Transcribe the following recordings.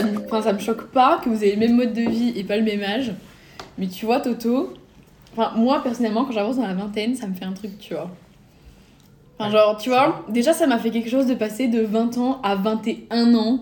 ça me, enfin, ça me choque pas que vous ayez le même mode de vie et pas le même âge. Mais tu vois, Toto, enfin, moi personnellement, quand j'avance dans la vingtaine, ça me fait un truc, tu vois. Enfin, Ouais, genre, tu vois, déjà ça m'a fait quelque chose de passer de 20 ans à 21 ans.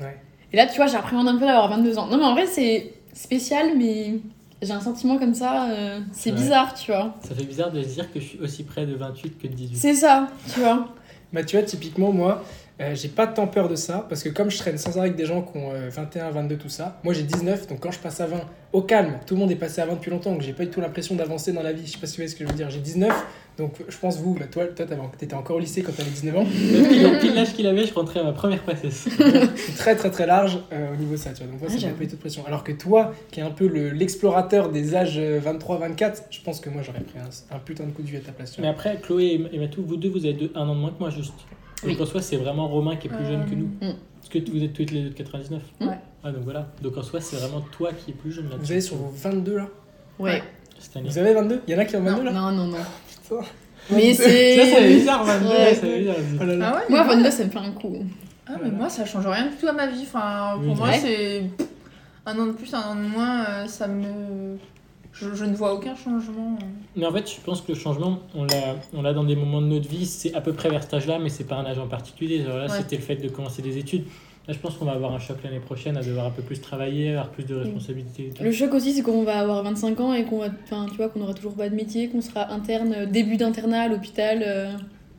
Ouais. Et là, tu vois, j'appréhende un peu d'avoir 22 ans. Non, mais en vrai, c'est spécial, mais j'ai un sentiment comme ça, euh, c'est Ouais. bizarre, tu vois. Ça fait bizarre de se dire que je suis aussi près de 28 que de 18. C'est ça, tu vois. Bah, tu vois, typiquement, moi, euh, j'ai pas tant peur de ça, parce que comme je traîne sans arrêt avec des gens qui ont euh, 21, 22, tout ça, moi j'ai 19, donc quand je passe à 20, au calme, tout le monde est passé à 20 depuis longtemps, donc j'ai pas du tout l'impression d'avancer dans la vie. Je sais pas si vous voyez ce que je veux dire. J'ai 19, donc je pense, vous, bah, toi, toi t'étais encore au lycée quand t'avais 19 ans. Pile, pile l'âge qu'il avait, je rentrais à ma première passesse. je suis très très très large euh, au niveau de ça, tu vois. Donc moi, Ah, j'avoue. pas du tout de pression. Alors que toi, qui est un peu le- l'explorateur des âges 23-24, je pense que moi j'aurais pris un, un putain de coup de vue à ta place. tu Mais vois. après, Chloé et Matou, vous deux, vous avez deux- un an de moins que moi, juste. Oui. Donc en soi, c'est vraiment Romain qui est plus jeune que nous. Mm. Parce que vous êtes toutes les deux de 99. Ouais. Ah, donc voilà. Donc en soi, c'est vraiment toi qui es plus jeune là Vous avez sur vos 22 là Ouais. Cette année. Vous avez 22 Il y en a qui ont 22 Non, là? non, non, non. Putain. Mais Ça, ça c'est. bizarre, 22. Ouais. ça bizarre. Oh là là. Ah ouais, Moi, 22, ça me fait un coup. Ah, mais moi, ça change rien du tout à ma vie. Enfin, pour Oui, moi, c'est un an de plus, un an de moins, euh, ça me. Je, je ne vois aucun changement. Mais en fait, je pense que le changement, on l'a, on l'a dans des moments de notre vie, c'est à peu près vers cet âge-là, mais c'est pas un âge en particulier. Genre là, Ouais. c'était le fait de commencer des études. Là, je pense qu'on va avoir un choc l'année prochaine, à devoir un peu plus travailler, avoir plus de responsabilités. Le choc aussi, c'est qu'on va avoir 25 ans et qu'on va, enfin, tu vois, qu'on aura toujours pas de métier, qu'on sera interne, euh, début d'internat à l'hôpital. euh.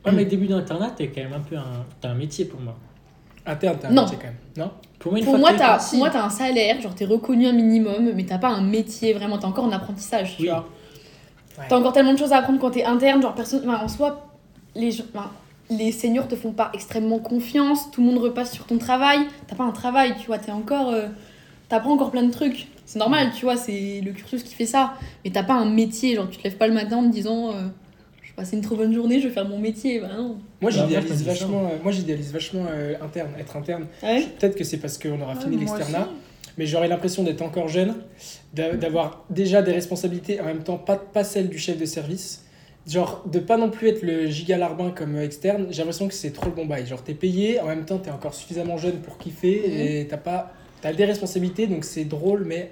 Ouais, mais début d'internat, t'es quand même un peu un, t'as un métier pour moi. Interne, t'as un Non. métier quand même. Non Pour moi, une Pour fois moi, que t'as, pour moi, t'as un salaire, genre t'es reconnu un minimum, mais t'as pas un métier vraiment, t'as encore en apprentissage, tu Oui. vois. Ouais. T'as encore tellement de choses à apprendre quand t'es interne, genre personne, enfin, en soi, les, enfin, les seniors te font pas extrêmement confiance, tout le monde repasse sur ton travail, t'as pas un travail, tu vois, t'es encore, euh, t'apprends encore plein de trucs. C'est normal, tu vois, c'est le cursus qui fait ça, mais t'as pas un métier, genre tu te lèves pas le matin en te disant, euh, vais passer une trop bonne journée, je vais faire mon métier, bah non. Moi Bah, moi, j'idéalise vachement, euh, moi j'idéalise vachement euh, interne, être interne. Ouais. Peut-être que c'est parce qu'on aura fini Ouais, moi l'externat, mais j'aurais l'impression d'être encore jeune, d'a- d'avoir déjà des responsabilités, en même temps pas, pas celles du chef de service. Genre de pas non plus être le giga larbin comme euh, externe, j'ai l'impression que c'est trop le bon bail. Genre t'es payé, en même temps t'es encore suffisamment jeune pour kiffer et t'as pas, t'as des responsabilités donc c'est drôle mais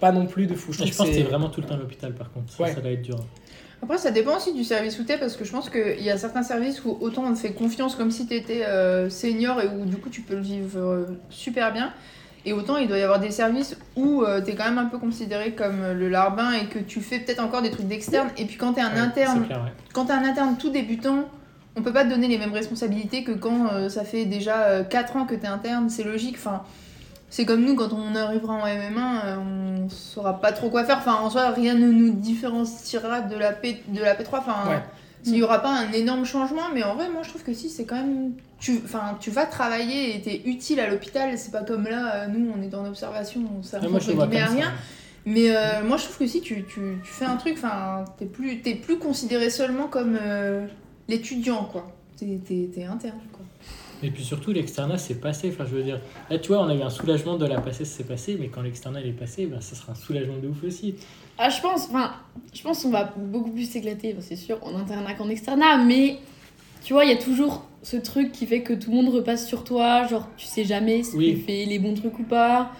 pas non plus de fou. Je Je, pense que c'est t'es vraiment tout le temps à l'hôpital par contre. Ça, Ouais. ça va être dur. Après, ça dépend aussi du service où t'es, parce que je pense qu'il y a certains services où autant on te fait confiance comme si t'étais euh, senior et où du coup tu peux le vivre euh, super bien. Et autant il doit y avoir des services où euh, t'es quand même un peu considéré comme le larbin et que tu fais peut-être encore des trucs d'externe. Et puis quand t'es un Ouais, interne, C'est clair, ouais. quand t'es un interne tout débutant, on peut pas te donner les mêmes responsabilités que quand ça fait déjà 4 ans que t'es interne, c'est logique. Enfin, c'est comme nous, quand on arrivera en MM1, euh, on saura pas trop quoi faire. Enfin, en soi, rien ne nous différenciera de la, P, de la P3. Enfin, Ouais. il y aura pas un énorme changement, mais en vrai, moi, je trouve que si, c'est quand même... Tu, enfin, tu vas travailler et t'es utile à l'hôpital. C'est pas comme là, euh, nous, on est dans l'observation, on sert à rien. ça. Mais euh, moi, je trouve que si tu, tu, tu fais un truc, enfin, t'es plus, plus considéré seulement comme euh, l'étudiant, quoi. T'es, t'es, t'es interne. Et puis surtout, l'externat c'est passé. Enfin, je veux dire, là, tu vois, on a eu un soulagement de la passer, c'est passé, mais quand l'externat est passé, ben, ça sera un soulagement de ouf aussi. Ah, je pense, enfin, je pense qu'on va beaucoup plus s'éclater, c'est sûr, en internat qu'en externat, mais tu vois, il y a toujours ce truc qui fait que tout le monde repasse sur toi, genre tu sais jamais si Oui. tu fais les bons trucs ou pas,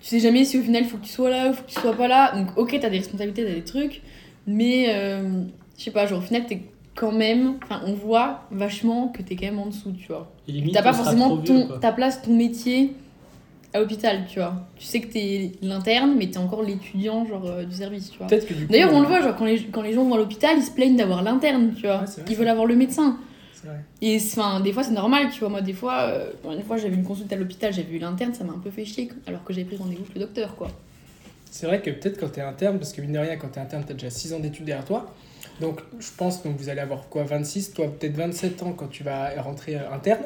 tu sais jamais si au final il faut que tu sois là ou faut que tu sois pas là, donc ok, t'as des responsabilités, t'as des trucs, mais euh, je sais pas, genre au final t'es quand même, enfin, on voit vachement que t'es quand même en dessous, tu vois. T'as pas forcément vieux, ton, ta place, ton métier à l'hôpital, tu vois. Tu sais que t'es l'interne, mais t'es encore l'étudiant genre euh, du service, tu vois. D'ailleurs, on le euh, voit, genre quand les, quand les gens vont à l'hôpital, ils se plaignent d'avoir l'interne, tu vois. Ouais, c'est vrai, ils veulent avoir le médecin. vrai. Et enfin, des fois, c'est normal, tu vois. Moi, des fois, euh, une fois, j'avais une consulte à l'hôpital, j'avais vu l'interne, ça m'a un peu fait chier, alors que j'avais pris rendez-vous avec le docteur, quoi. C'est vrai que peut-être quand tu es interne, parce que mine de rien, quand tu es interne, tu as déjà 6 ans d'études derrière toi. Donc je pense que vous allez avoir quoi 26, toi peut-être 27 ans quand tu vas rentrer euh, interne.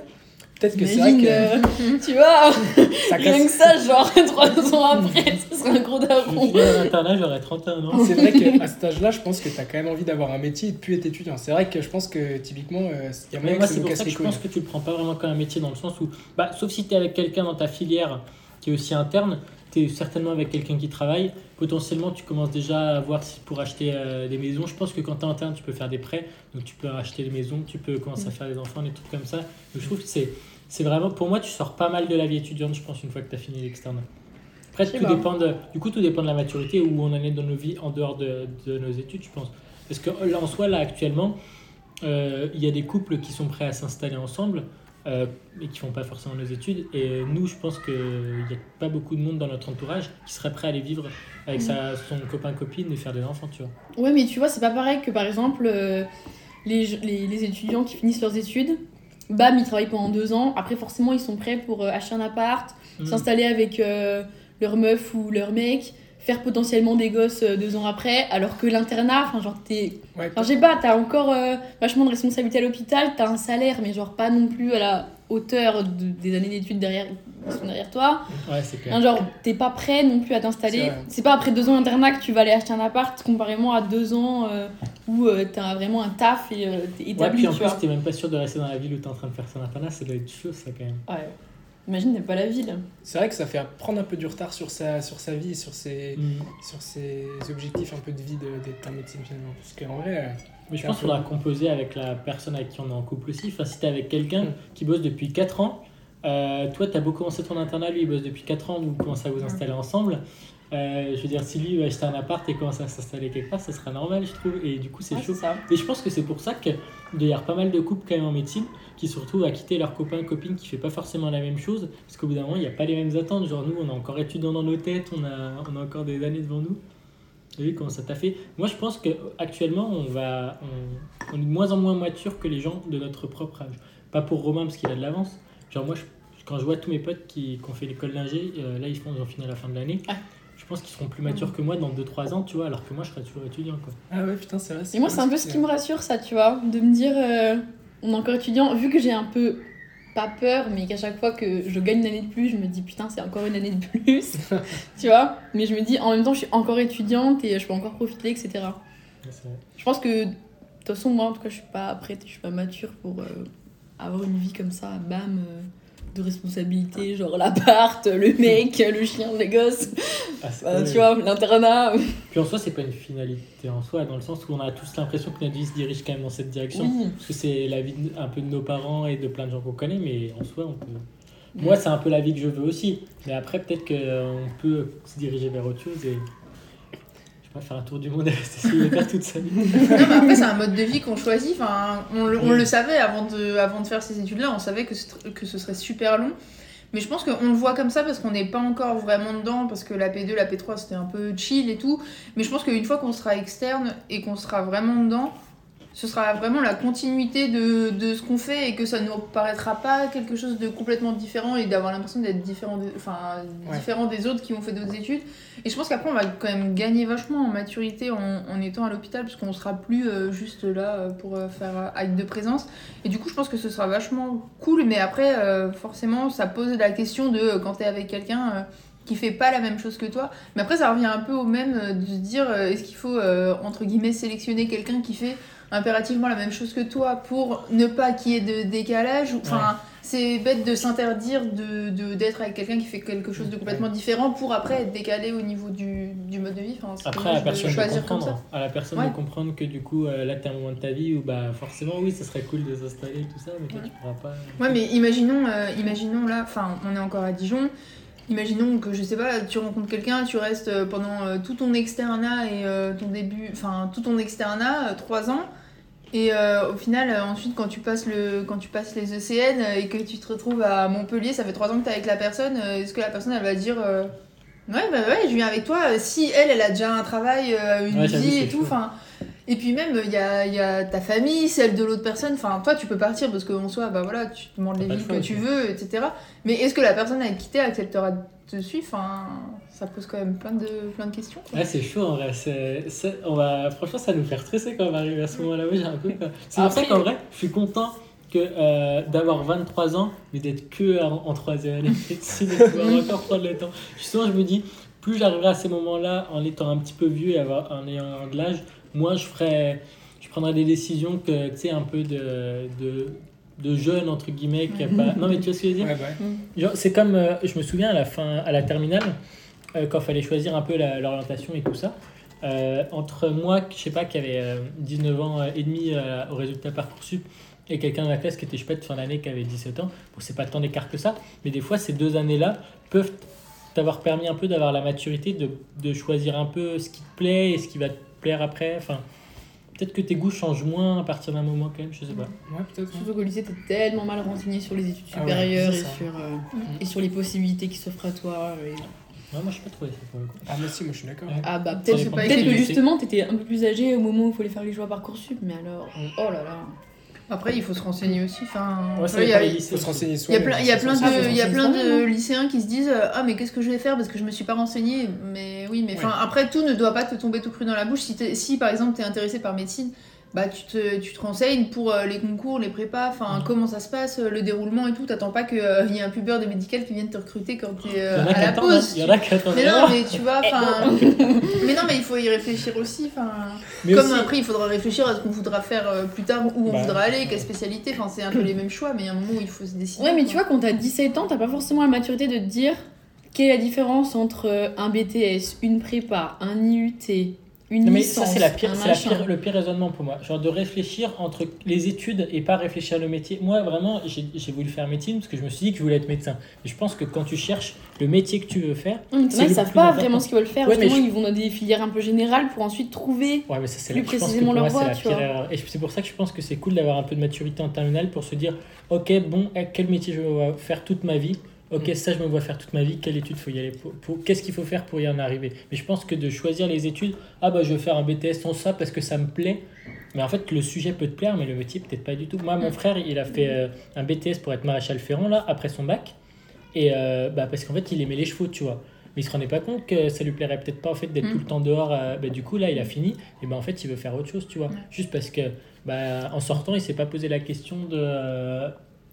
Peut-être que c'est vrai que euh, tu vois, ça rien que casse. ça, genre, trois ans après, ce serait un gros daron. finis à l'internat, j'aurai 31 ans. C'est vrai qu'à cet âge-là, je pense que tu as quand même envie d'avoir un métier et de plus être étudiant. C'est vrai que je pense que typiquement, euh, il y a moyen moi, que ça c'est nous pour casse ça que les je pense que tu le prends pas vraiment comme un métier dans le sens où, bah, sauf si tu es avec quelqu'un dans ta filière qui est aussi interne, tu es certainement avec quelqu'un qui travaille. Potentiellement, tu commences déjà à voir si pour acheter euh, des maisons. Je pense que quand tu es interne, tu peux faire des prêts. Donc, tu peux acheter des maisons, tu peux commencer à faire des enfants, des trucs comme ça. Donc, je trouve que c'est c'est vraiment, pour moi, tu sors pas mal de la vie étudiante, je pense, une fois que tu as fini l'externe. Après, tout dépend de, du coup, tout dépend de la maturité où on en est dans nos vies en dehors de, de nos études, je pense. Parce que là, en soi, là, actuellement, euh, il y a des couples qui sont prêts à s'installer ensemble euh, et qui font pas forcément nos études. Et nous, je pense qu'il n'y a pas beaucoup de monde dans notre entourage qui serait prêt à aller vivre avec sa, son copain-copine et faire des enfants, tu vois. Ouais, mais tu vois, c'est pas pareil que par exemple euh, les, les, les étudiants qui finissent leurs études, bam, ils travaillent pendant deux ans. Après, forcément, ils sont prêts pour euh, acheter un appart, Mm. s'installer avec euh, leur meuf ou leur mec, faire potentiellement des gosses euh, deux ans après. Alors que l'internat, enfin, genre, t'es. Ouais, Enfin, je sais pas, t'as encore euh, vachement de responsabilité à l'hôpital, t'as un salaire, mais genre pas non plus à la hauteur de- des années d'études derrière, qui sont derrière toi. Ouais, c'est clair. Hein, genre, t'es pas prêt non plus à t'installer. C'est pas après deux ans d'internat que tu vas aller acheter un appart, comparément à deux ans euh, où euh, t'as vraiment un taf et t'es Ouais, établi, puis en tu plus, t'es même pas sûr de rester dans la ville où t'es en train de faire ton internat, ça doit être chaud, ça, quand même. Ouais. Imagine, t'es pas la ville. C'est vrai que ça fait prendre un peu du retard sur sa, sur sa vie, sur ses, Mm. sur ses objectifs un peu de vie de- d'être en médecine finalement. Parce qu'en vrai, euh, Mais je pense un qu'il peu- faudra composer avec la personne avec qui on est en couple aussi. Enfin, si t'es avec quelqu'un Mm. qui bosse depuis 4 ans, euh, toi, t'as beau commencer ton internat, lui, il bosse depuis 4 ans, vous commencez à vous installer ensemble. Euh, je veux dire, si lui va acheter un appart et commence à s'installer quelque part, ça sera normal, je trouve. Et du coup, c'est Ouais, chaud. ça. Et je pense que c'est pour ça qu'il y avoir pas mal de couples quand même en médecine qui se retrouvent à quitter leur copain, copine qui fait pas forcément la même chose. Parce qu'au bout d'un moment, il n'y a pas les mêmes attentes. Genre, nous, on a encore étudiant dans nos têtes, on a, on a encore des années devant nous. Vous voyez comment ça t'a fait? Moi, je pense qu'actuellement, on, va, on, on est de moins en moins mature que les gens de notre propre âge. Pas pour Romain, parce qu'il a de l'avance. Genre, moi, je- quand je vois tous mes potes qui, qui ont fait l'école d'ingé, euh, là, ils, font, ils ont fini à la fin de l'année. Je pense qu'ils seront plus matures que moi dans 2-3 ans, tu vois, alors que moi, je serai toujours étudiant, quoi. ah ouais, putain, c'est vrai. Et moi, c'est un peu ce qui me rassure, ça, tu vois. De me dire, euh, on est encore étudiant, vu que j'ai un peu. Pas peur, mais qu'à chaque fois que je gagne une année de plus, je me dis putain, c'est encore une année de plus. tu vois Mais je me dis, en même temps, je suis encore étudiante et je peux encore profiter, etc. Ouais. Je pense que, de toute façon, moi, en tout cas, je suis pas prête, je suis pas mature pour euh, avoir une vie comme ça, bam, euh, de responsabilité, genre l'appart, le mec, le chien, les gosses, Ah, ouais. tu vois, l'internat. Puis en soi, c'est pas une finalité en soi, dans le sens où on a tous l'impression que notre vie se dirige quand même dans cette direction. Oui. Parce que c'est la vie un peu de nos parents et de plein de gens qu'on connaît, mais en soi, on peut. Moi, c'est un peu la vie que je veux aussi. Mais après, peut-être qu'on peut se diriger vers autre chose et. Je sais pas, faire un tour du monde et rester célibataire toute sa vie. Non, mais après, c'est un mode de vie qu'on choisit. Enfin, on, le, on le savait avant de, avant de faire ces études-là, on savait que, que ce serait super long. Mais je pense qu'on le voit comme ça parce qu'on n'est pas encore vraiment dedans, parce que la P2, la P3, c'était un peu chill et tout. Mais je pense qu'une fois qu'on sera externe et qu'on sera vraiment dedans, ce sera vraiment la continuité de, de ce qu'on fait et que ça ne nous paraîtra pas quelque chose de complètement différent et d'avoir l'impression d'être différent, de- enfin, Ouais. différent des autres qui ont fait d'autres études. Et je pense qu'après, on va quand même gagner vachement en maturité en, en étant à l'hôpital, parce qu'on sera plus euh, juste là euh, pour euh, faire acte de présence. Et du coup, je pense que ce sera vachement cool. Mais après, euh, forcément, ça pose la question de quand t'es avec quelqu'un qui fait pas la même chose que toi. Mais après, ça revient un peu au même de se dire est-ce qu'il faut, entre guillemets, sélectionner quelqu'un qui fait impérativement la même chose que toi pour ne pas qu'il y ait de décalage Enfin, c'est bête de s'interdire de de- d'être avec quelqu'un qui fait quelque chose de complètement différent pour après être décalé au niveau du, du mode de vie. Enfin, Après, à la de personne de comme ça. À la personne Ouais. de comprendre que du coup, euh, là, t'es un moment de ta vie où bah, forcément, oui, ça serait cool de s'installer, tout ça, mais toi, Ouais. tu pourras pas. Ouais, mais imaginons, euh, imaginons là, enfin, on est encore à Dijon. Imaginons que je sais pas, tu rencontres quelqu'un, tu restes euh, pendant euh, tout ton externat et euh, ton début, enfin tout ton externat, euh, trois ans. Et euh, au final, euh, ensuite, quand tu passes le, quand tu passes les ECN et que tu te retrouves à Montpellier, ça fait trois ans que t'es avec la personne. euh, Est-ce que la personne, elle va dire, ouais, bah ouais, je viens avec toi. Si elle, elle a déjà un travail, une Ouais, vie et tout, enfin. Et puis même, il y a, y a ta famille, celle de l'autre personne. Enfin, toi, tu peux partir parce qu'en soi, bah voilà, tu demandes les choix, que tu veux, etc. Mais est-ce que la personne avec qui acceptera de te suivre? Enfin, ça pose quand même plein de, plein de questions. quoi. Ouais, c'est chaud en vrai. C'est, c'est- on va, franchement, ça nous fait stresser quand on va arriver à ce moment-là. Oui, j'ai un peu. C'est pour ça qu'en vrai, je suis content que, euh, d'avoir 23 ans, mais d'être que en, en troisième année de médecine et de pouvoir encore prendre le temps. Justement, je me dis, plus j'arriverai à ces moments-là en étant un petit peu vieux et avoir, en ayant de l'âge, moins je ferai, je prendrai des décisions que, tu sais, un peu de, de, de jeune, entre guillemets, qui a pas... Non, mais tu vois ce que je veux dire Ouais, bah ouais. Genre, c'est comme, euh, je me souviens à la fin, à la terminale, euh, quand il fallait choisir un peu l'orientation et tout ça, euh, entre moi, je sais pas, qui avait euh, 19 ans et demi euh, au résultat Parcoursup, et quelqu'un dans la classe qui était, je sais pas, de fin d'année, qui avait 17 ans. Bon, c'est pas tant d'écart que ça, mais des fois, ces deux années-là peuvent t'avoir permis un peu d'avoir la maturité de, de choisir un peu ce qui te plaît et ce qui va te plaire après. Enfin, peut-être que tes goûts changent moins à partir d'un moment quand même, je sais pas. Ouais, peut-être. Surtout qu'au lycée, t'es tellement mal renseigné sur les études Ah ouais, supérieures et, sur, euh, et sur les possibilités qui s'offrent à toi. et- Ouais, moi, je pas trouvé ça pour le coup. Ah, mais si, moi je suis d'accord. Ouais. Ah bah peut-être de que justement t'étais un peu plus âgé au moment où il fallait faire les choix Parcoursup, mais alors, Mm. oh là là. Après, il faut se renseigner aussi. Enfin, Ouais, il y a- dépend des Il lycées. faut se renseigner Il y a soi-même. plein, il y a plein de, il y a plein de lycéens qui se disent euh, ah mais qu'est-ce que je vais faire parce que je me suis pas renseigné mais oui mais enfin Ouais. après tout ne doit pas te tomber tout cru dans la bouche si, si par exemple tu es intéressé par médecine bah tu te, tu te renseignes pour euh, les concours les prépas enfin Mhm. comment ça se passe euh, le déroulement et tout t'attends pas qu'il y ait un pubeur de médical qui vienne te recruter quand t'es euh, à la hein. pause Il y en a qui attendent. mais non mais tu vois enfin mais non mais il faut y réfléchir aussi enfin Mais comme aussi- après, il faudra réfléchir à ce qu'on voudra faire euh, plus tard, où on Bah, voudra aller, quelle spécialité. Enfin, c'est un peu les mêmes choix, mais il y a un moment où il faut se décider. Ouais, mais quoi. tu vois, quand t'as 17 ans, t'as pas forcément la maturité de te dire quelle est la différence entre euh, un BTS, une prépa, un IUT, une Non, mais licence, ça, c'est la pire, un c'est la machin. pire, le pire raisonnement pour moi. Genre de réfléchir entre les études et pas réfléchir le métier. Moi, vraiment, j'ai voulu faire médecine parce que je me suis dit que je voulais être médecin. Et je pense que quand tu cherches le métier que tu veux faire, mais t'en as, ils savent pas vraiment ce qu'ils veulent faire. Ouais, mais Justement, je- ils vont dans des filières un peu générales pour ensuite trouver. ouais, mais ça, c'est Plus précisément leur voie. Et c'est pour ça que je pense que c'est cool d'avoir un peu de maturité en terminale pour se dire, ok, bon, quel métier je vais faire toute ma vie? Ok, Mm. ça je me vois faire toute ma vie, quelle étude faut y aller pour, pour- Qu'est-ce qu'il faut faire pour y en arriver? Mais je pense que de choisir les études, ah bah je vais faire un BTS sans ça parce que ça me plaît. Mais en fait, le sujet peut te plaire, mais le métier peut-être pas du tout. Moi, mon frère, il a fait euh, un BTS pour être maréchal ferrant là, après son bac. Et euh, bah, parce qu'en fait, il aimait les chevaux, tu vois. Mais il se rendait pas compte que ça lui plairait peut-être pas en fait d'être Mm. tout le temps dehors. euh, bah, du coup, là, il a fini. Et bah, en fait, il veut faire autre chose, tu vois. Juste parce que bah, en sortant, il s'est pas posé la question de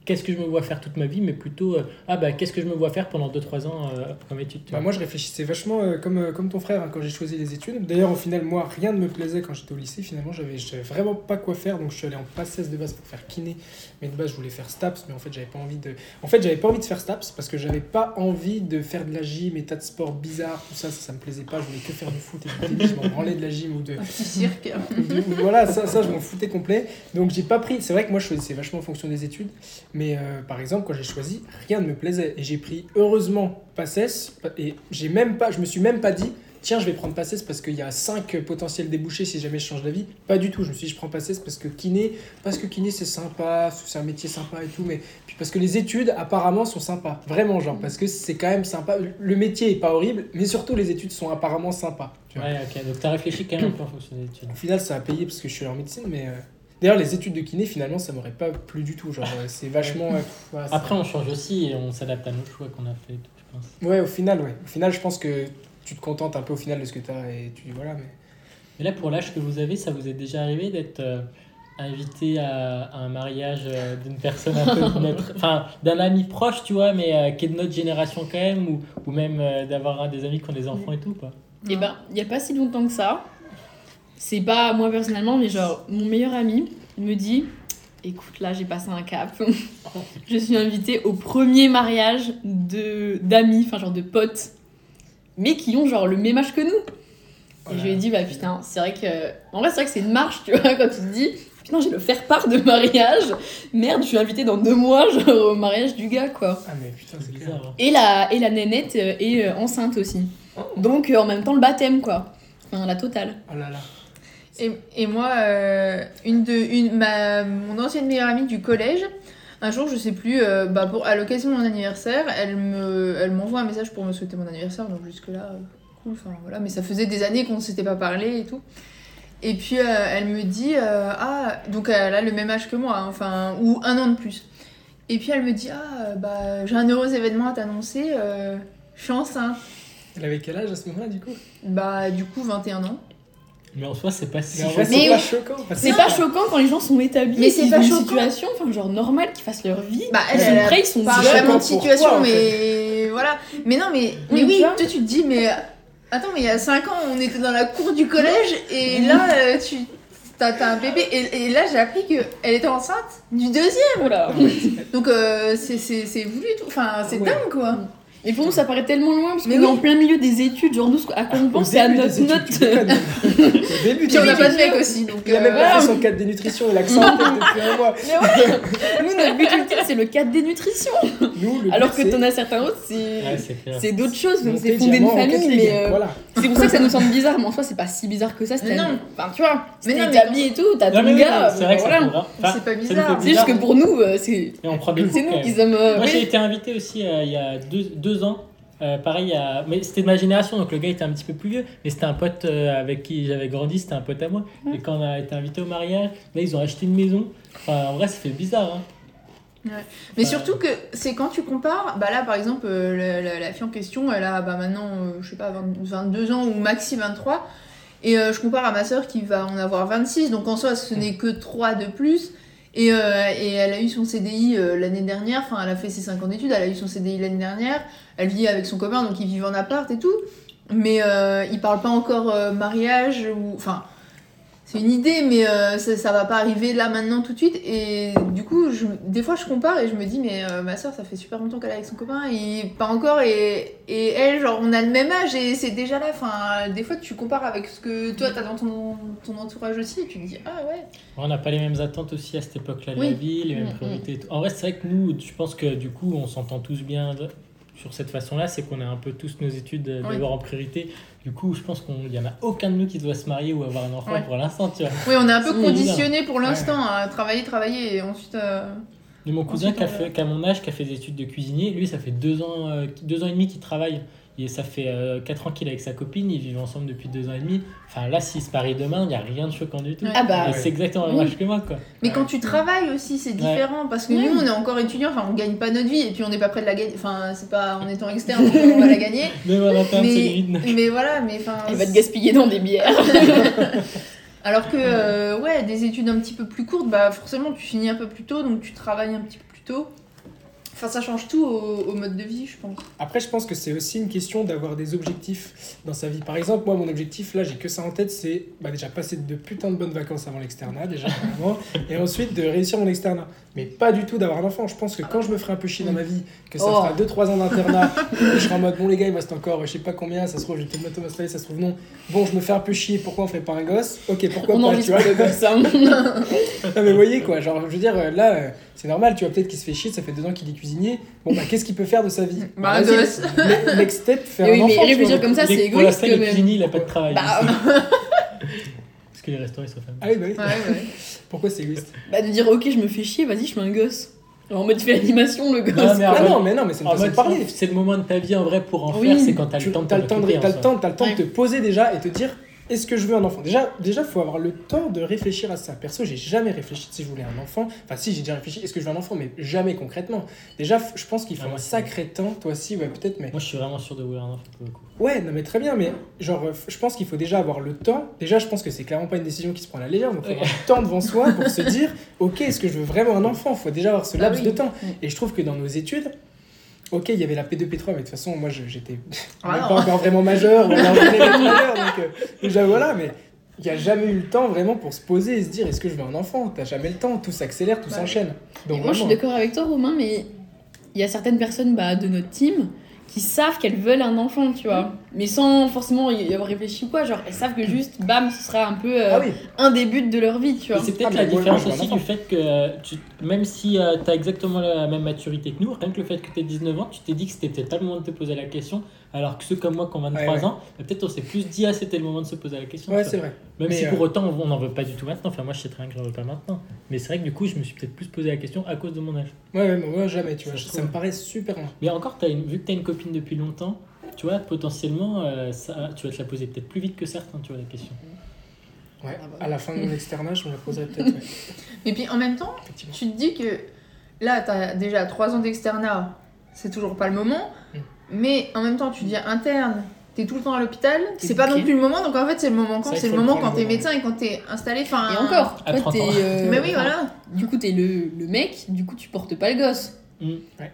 qu'est-ce que je me vois faire toute ma vie, mais plutôt euh, ah bah qu'est-ce que je me vois faire pendant 2-3 ans euh, comme étude. tu Bah, moi, je réfléchissais vachement euh, comme, euh, comme ton frère hein, quand j'ai choisi les études. D'ailleurs, au final, moi, rien ne me plaisait quand j'étais au lycée. Finalement, j'avais je savais vraiment pas quoi faire. Donc, je suis allé en PACES de base pour faire kiné. Mais de base, je voulais faire STAPS. Mais en fait, j'avais pas envie de. En fait, j'avais pas envie de faire STAPS parce que j'avais pas envie de faire de la gym, état de sport bizarre, tout ça, ça, ça me plaisait pas. Je voulais que faire du foot et du tennis. Je m'en branlais de la gym ou de, Un petit cirque. ou de- ou voilà, ça, ça je m'en foutais complet. Donc j'ai pas pris. C'est vrai que moi je choisissais vachement en fonction des études. Mais euh, par exemple, quand j'ai choisi, rien ne me plaisait. Et j'ai pris heureusement PACES. Et j'ai même pas, je me suis même pas dit, tiens, je vais prendre PACES parce qu'il y a 5 potentiels débouchés si jamais je change d'avis. Pas du tout. Je me suis dit, je prends PACES parce que kiné, parce que kiné c'est sympa, c'est un métier sympa et tout. Mais puis parce que les études apparemment sont sympas. Vraiment, genre, parce que c'est quand même sympa. Le métier est pas horrible, mais surtout les études sont apparemment sympas. tu vois. Ouais, ok. Donc t'as réfléchi quand même un peu en fonction des études. Au final, ça a payé parce que je suis en médecine, mais. euh, D'ailleurs, les études de kiné, finalement, ça m'aurait pas plu du tout. Genre, euh, c'est vachement. euh, ouais, Après, on change aussi et on s'adapte à nos choix qu'on a fait, je pense. Ouais, au final, ouais. Au final, je pense que tu te contentes un peu au final de ce que tu as et tu dis voilà. Mais... Mais là, pour l'âge que vous avez, ça vous est déjà arrivé d'être euh, invité à, à un mariage euh, d'une personne un peu de notre... Enfin, d'un ami proche, tu vois, mais euh, qui est de notre génération quand même, ou, ou même euh, d'avoir des amis qui ont des enfants et tout, quoi. Et ben, il y a pas si longtemps que ça. C'est pas moi personnellement, mais genre, mon meilleur ami me dit Écoute, là, j'ai passé un cap. je suis invitée au premier mariage de d'amis, enfin, genre de potes, mais qui ont genre le même âge que nous. Et je lui ai dit Bah putain, c'est vrai que. En vrai, c'est vrai que c'est une marche, tu vois, quand tu te dis Putain, j'ai le faire-part de mariage. Merde, je suis invitée dans deux mois, genre, au mariage du gars, quoi. Ah, mais putain, C'est bizarre. clair. hein. Et la, et la nénette est euh, enceinte aussi. Donc euh, en même temps le baptême quoi. Enfin la totale. Oh là là. Et, et moi, euh, une de, une, ma, mon ancienne meilleure amie du collège, un jour, je sais plus, euh, bah pour, à l'occasion de mon anniversaire, elle me, elle m'envoie un message pour me souhaiter mon anniversaire, donc jusque-là, euh, cool, enfin voilà, mais ça faisait des années qu'on ne s'était pas parlé et tout. Et puis euh, elle me dit, euh, ah, donc elle a le même âge que moi, hein, enfin, ou un an de plus. Et puis elle me dit, ah, bah j'ai un heureux événement à t'annoncer, euh, suis enceinte. Elle avait quel âge à ce moment-là, du coup? Bah du coup, 21 ans. Mais en soi, c'est pas si... Mais c'est pas choquant. C'est pas choquant quand les gens sont établis. Mais c'est pas choquant. situation, enfin genre normale, qu'ils fassent leur vie. Bah Ils elle, sont elle a prêts, ils sont pas vraiment de situation, toi, en mais voilà. Mais non, mais, mais Oui, toi tu te dis, mais attends, mais il y a 5 ans, on était dans la cour du collège et là, euh, tu t'as t'as un bébé. Et, et là, j'ai appris qu'elle était enceinte du deuxième. Voilà. Donc euh, c'est c'est- c'est voulu, tout. enfin, c'est Ouais. dingue quoi. Mais pour nous, ça paraît tellement loin parce qu'on est oui. en plein milieu des études. Genre, nous, à quoi on pense, c'est à des notre note. Au début Puis on des n'a pas de mec aussi, donc. Il a même euh, pas voilà. fait son 4 dénutrition, il a que ça en tête depuis un mois. Mais ouais. Nous, notre but ultime, c'est le cadre des nutritions. Nous, le Alors que t'en as certains autres, c'est. d'autres choses, c'est fonder une famille, mais euh, c'est pour ça que ça nous semble bizarre. Mais en soi, c'est pas si bizarre que ça. Non. Enfin, tu vois, c'est établi et tout, t'as ton gars. c'est vrai que C'est pas bizarre. C'est juste que pour nous, euh, c'est Et des nous qui sommes. euh, Moi, j'ai été invité aussi euh, il y a deux, deux ans. euh, pareil, à- mais c'était de ma génération, donc le gars était un petit peu plus vieux, mais c'était un pote euh, avec qui j'avais grandi, c'était un pote à moi. Et quand on a été invité au mariage, là ils ont acheté une maison. Enfin, en vrai, ça fait bizarre. Hein. Mais Enfin, surtout que c'est quand tu compares, bah là par exemple, euh, la, la- la fille en question, elle a bah maintenant, euh, je sais pas, 20 22 ans ou maxi 23. Et je compare à ma soeur qui va en avoir 26, donc en soi ce n'est que 3 de plus. Et, euh, et elle a eu son CDI euh, l'année dernière, enfin elle a fait ses 5 ans d'études, elle a eu son CDI l'année dernière, elle vit avec son copain, donc ils vivent en appart et tout. Mais euh, ils parlent pas encore euh, mariage ou. Enfin, c'est une idée, mais euh, ça, ça va pas arriver là maintenant tout de suite. Et du coup, je, des fois, je compare et je me dis, mais euh, ma soeur, ça fait super longtemps qu'elle est avec son copain et pas encore. Et, et elle, genre, on a le même âge et c'est déjà là. Enfin, des fois, tu compares avec ce que toi, t'as dans ton, ton entourage aussi et tu te dis, ah ouais. On n'a pas les mêmes attentes aussi à cette époque-là de Oui. la vie, les mêmes Mm, priorités. et tout. En vrai, c'est vrai que nous, je pense que du coup, on s'entend tous bien sur cette façon-là, c'est qu'on a un peu tous nos études euh, Oui. d'abord en priorité. Du coup, je pense qu'il n'y en a aucun de nous qui doit se marier ou avoir un enfant Ouais. pour l'instant, tu vois. Oui, on est un peu conditionné pour l'instant à travailler, travailler et ensuite. euh, Mais mon cousin Ensuite, qui a, on fait, qui a mon âge, qui a fait des études de cuisinier, lui, ça fait deux ans, euh, deux ans et demi qu'il travaille. Et ça fait euh, quatre ans qu'il est avec sa copine, ils vivent ensemble depuis deux ans et demi. Enfin, là, s'ils se marient demain, il n'y a rien de choquant du tout. Ah bah. C'est exactement le Oui. même que moi, quoi. Mais quand tu travailles aussi, c'est Ouais. différent parce que nous, on est encore étudiants, enfin, on gagne pas notre vie et puis on n'est pas prêt de la gagner. Enfin, c'est pas en étant externe qu'on va la gagner. Interne, c'est mais, mais voilà, mais enfin. Elle va te gaspiller dans des bières. Alors que, euh, ouais, des études un petit peu plus courtes, bah forcément, tu finis un peu plus tôt, donc tu travailles un petit peu plus tôt. Enfin, ça change tout au, mode de vie, je pense. Après, je pense que c'est aussi une question d'avoir des objectifs dans sa vie. Par exemple, moi, mon objectif, là, j'ai que ça en tête, c'est bah, déjà passer de putain de bonnes vacances avant l'externat, déjà, vraiment, et ensuite de réussir mon externat. Mais pas du tout d'avoir un enfant. Je pense que quand je me ferai un peu chier dans ma vie, que ça Oh. fera 2-3 ans d'internat, et je serai en mode, bon, les gars, il me reste encore, je sais pas combien, ça se trouve, je vais peut-être bientôt m'installer, ça se trouve, non. Bon, je me fais un peu chier, pourquoi on ferait pas un gosse? Ok, pourquoi On pas, tu vois le gosse. hein. non mais vous voyez quoi, genre je veux dire euh, là euh, c'est normal, tu vois peut-être qu'il se fait chier, ça fait deux ans qu'il est cuisinier. Bon bah qu'est-ce qu'il peut faire de sa vie? Bah, un vas-y, gosse. ne- Next step, faire Mais un oui, mais enfant. tu réfléchir comme ça, Il est- c'est Pour égoïste l'instant, il est il n'a pas de travail. Bah, que les restaurants, ils sont fermés. Ah oui bah oui. Ouais, ouais. Pourquoi c'est égoïste? Bah, de dire ok, je me fais chier, vas-y, je mets un gosse. En mode, tu fais l'animation, le gosse. Non, mais Ah non mais non mais c'est une façon de parler. c'est le moment de ta vie en vrai pour en Oui. faire, c'est quand t'as le temps de as le temps de, t'occuper, t'as en le soi. temps, t'as le temps de te poser déjà et te dire est-ce que je veux un enfant? Déjà, déjà, faut avoir le temps de réfléchir à ça. Perso, j'ai jamais réfléchi si je voulais un enfant. Enfin, si, j'ai déjà réfléchi. Est-ce que je veux un enfant? Mais jamais concrètement. Déjà, je pense qu'il faut Ah, moi, un sacré temps. Toi aussi, ouais, peut-être, mais Moi, je suis vraiment sûr de vouloir un enfant pour le coup. Ouais, non mais très bien, mais genre, euh, je pense qu'il faut déjà avoir le temps. Déjà, je pense que c'est clairement pas une décision qui se prend à la légère, donc il faut avoir du temps devant soi pour se dire, ok, est-ce que je veux vraiment un enfant? Il faut déjà avoir ce Bah laps oui. de temps. Mm. Et je trouve que dans nos études, ok, il y avait la P2, P3, mais de toute façon, moi, j'étais Ah pas encore vraiment majeur, ou alors jamais être majeur, donc euh, déjà voilà, mais il n'y a jamais eu le temps vraiment pour se poser et se dire, est-ce que je veux un enfant? T'as jamais le temps, tout s'accélère, tout Bah s'enchaîne. Donc moi, je suis vraiment, d'accord avec toi, Romain, mais il y a certaines personnes bah, de notre team qui savent qu'elles veulent un enfant, tu vois. Mais sans forcément y avoir réfléchi ou quoi. Genre, elles savent que juste, bam, ce sera un peu euh, Ah oui, un des buts de leur vie, tu vois. C'est peut-être Ah, la différence aussi du fait que euh, tu, même si tu as exactement la même maturité que nous, rien que le fait que tu aies 19 ans, tu t'es dit que c'était peut-être pas le moment de te poser la question, alors que ceux comme moi qui ont 23 Ouais, ouais. ans, bah, peut-être on s'est plus dit ah c'était le moment de se poser la question. ouais, tu c'est vrai. Même Mais, si euh, pour autant on n'en veut pas du tout maintenant, enfin moi je sais très bien que j'en veux pas maintenant. Mais c'est vrai que du coup je me suis peut-être plus posé la question à cause de mon âge. Ouais, ouais, mais moi, jamais, tu vois. Ça, me paraît super loin. Mais encore, as une, vu que tu as une copine depuis longtemps, tu vois, potentiellement, euh, ça, tu vas te la poser peut-être plus vite que certains, tu vois, la question. Ouais, Ah bah. à la fin de mon externat, je me la poserai peut-être, ouais, Et puis en même temps, tu te dis que là, t'as déjà 3 ans d'externat, c'est toujours pas le moment. Mais en même temps, tu dis interne, t'es tout le temps à l'hôpital, c'est pas non plus le moment. Donc en fait, c'est le moment quand C'est le moment quand t'es moment. médecin et quand t'es installé. Enfin, Et encore, À toi, 30 t'es. ans. euh, Mais oui, voilà. Du coup, t'es le, le mec, du coup, tu portes pas le gosse. Mm. Ouais.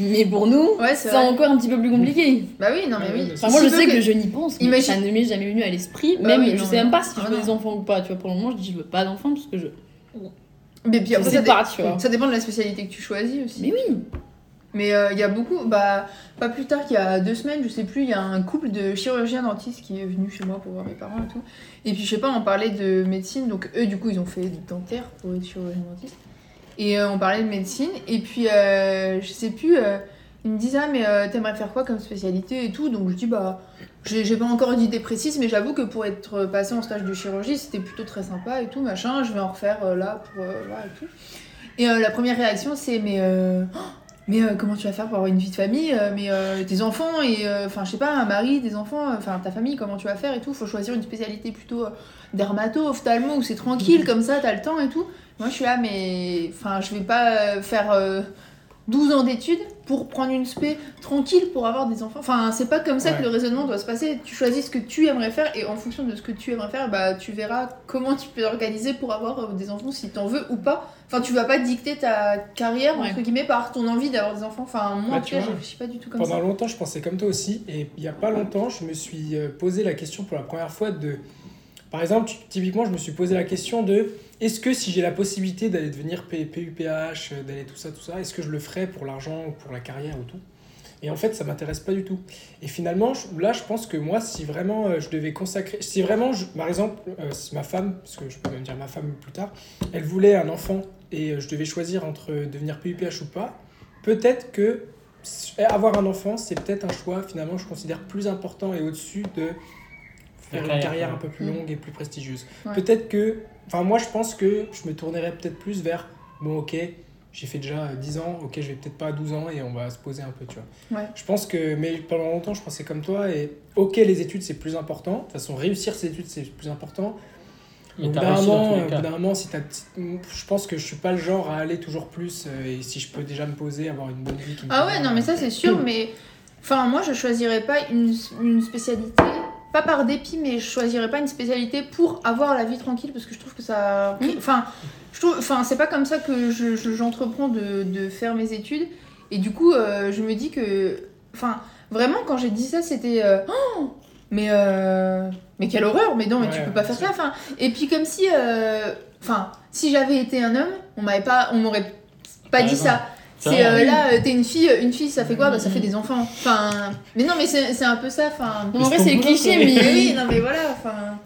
Mais pour nous, Ouais, c'est encore un petit peu plus compliqué. Bah oui, non, mais oui. Enfin, moi, je sais que... je n'y pense, mais Imagine- ça ne m'est jamais venu à l'esprit. Bah même, oui, je non, sais même pas si je Ah, veux des enfants ou pas. Tu vois, pour le moment, je dis je veux pas d'enfants parce que je. Mais puis Je après, sais ça, pas, dé- tu vois. ça dépend de la spécialité que tu choisis aussi. Mais oui. Mais euh, il y a beaucoup, bah, pas plus tard qu'il y a deux semaines, je sais plus, il y a un couple de chirurgiens dentistes qui est venu chez moi pour voir mes parents et tout. Et puis je sais pas, on parlait de médecine, donc eux du coup ils ont fait dentaire pour être chirurgien dentiste. Et euh, on parlait de médecine, et puis euh, je sais plus, ils me disaient ah mais t'aimerais faire quoi comme spécialité et tout, donc je dis bah j'ai pas encore d'idée précise, mais j'avoue que pour être passé en stage de chirurgie c'était plutôt très sympa et tout machin, je vais en refaire là pour voir et tout. Et la première réaction c'est mais mais euh, comment tu vas faire pour avoir une vie de famille euh, Mais euh, tes enfants et euh, enfin je sais pas un mari, des enfants, enfin ta famille comment tu vas faire et tout. Faut choisir une spécialité plutôt dermato, ophtalmo où c'est tranquille comme ça t'as le temps et tout. Moi je suis là mais enfin je vais pas faire euh, 12 ans d'études pour prendre une spé tranquille pour avoir des enfants. Enfin c'est pas comme ça Ouais. que le raisonnement doit se passer. Tu choisis ce que tu aimerais faire et en fonction de ce que tu aimerais faire bah tu verras comment tu peux organiser pour avoir euh, des enfants si t'en veux ou pas. Enfin tu vas pas dicter ta carrière Ouais. entre guillemets par ton envie d'avoir des enfants. Enfin moi tout tu cas vois. je réfléchis pas du tout comme Pendant ça. longtemps, je pensais comme toi aussi. Et il n'y a pas longtemps, je me suis euh, posé la question pour la première fois de. Par exemple, typiquement, je me suis posé la question de est-ce que si j'ai la possibilité d'aller devenir P- PUPH, euh, d'aller tout ça, tout ça, est-ce que je le ferais pour l'argent ou pour la carrière ou tout? Et en fait, ça m'intéresse pas du tout. Et finalement, là, je pense que moi, si vraiment euh, je devais consacrer. Si vraiment, je- par exemple, euh, si ma femme, parce que je peux même dire ma femme plus tard, elle voulait un enfant et je devais choisir entre devenir PUPH ou pas, peut-être que avoir un enfant, c'est peut-être un choix finalement, je considère plus important et au-dessus de faire La une carrière, ouais. un peu plus Mm. longue et plus prestigieuse. Ouais. Peut-être que, enfin moi je pense que je me tournerais peut-être plus vers, bon ok, j'ai fait déjà euh, 10 ans, ok je vais peut-être pas à 12 ans et on va se poser un peu, tu vois. Ouais. Je pense que, mais pendant longtemps je pensais comme toi et ok les études c'est plus important, de toute façon réussir ses études c'est plus important, Mais au bout t'as d'un réussi dans moment, si je pense que je suis pas le genre à aller toujours plus. euh, et si je peux déjà me poser, avoir une bonne vie. Qui me Ah ouais non mais ça c'est sûr mais enfin moi je choisirais pas une, une spécialité pas par dépit mais je choisirais pas une spécialité pour avoir la vie tranquille parce que je trouve que ça enfin je trouve enfin c'est pas comme ça que je, je- j'entreprends de, de faire mes études. Et du coup euh, je me dis que enfin vraiment quand j'ai dit ça c'était euh, Oh mais euh, mais quelle horreur mais non mais tu peux pas faire ça enfin. Et puis comme si euh, enfin si j'avais été un homme on m'avait pas on m'aurait pas dit raison. Ça c'est euh, là, euh, t'es une fille, une fille, ça fait quoi? Bah ça fait des enfants. Enfin, mais non, mais c'est c'est un peu ça. Enfin, en vrai, c'est boulot, cliché, mais oui, non, mais voilà. Enfin,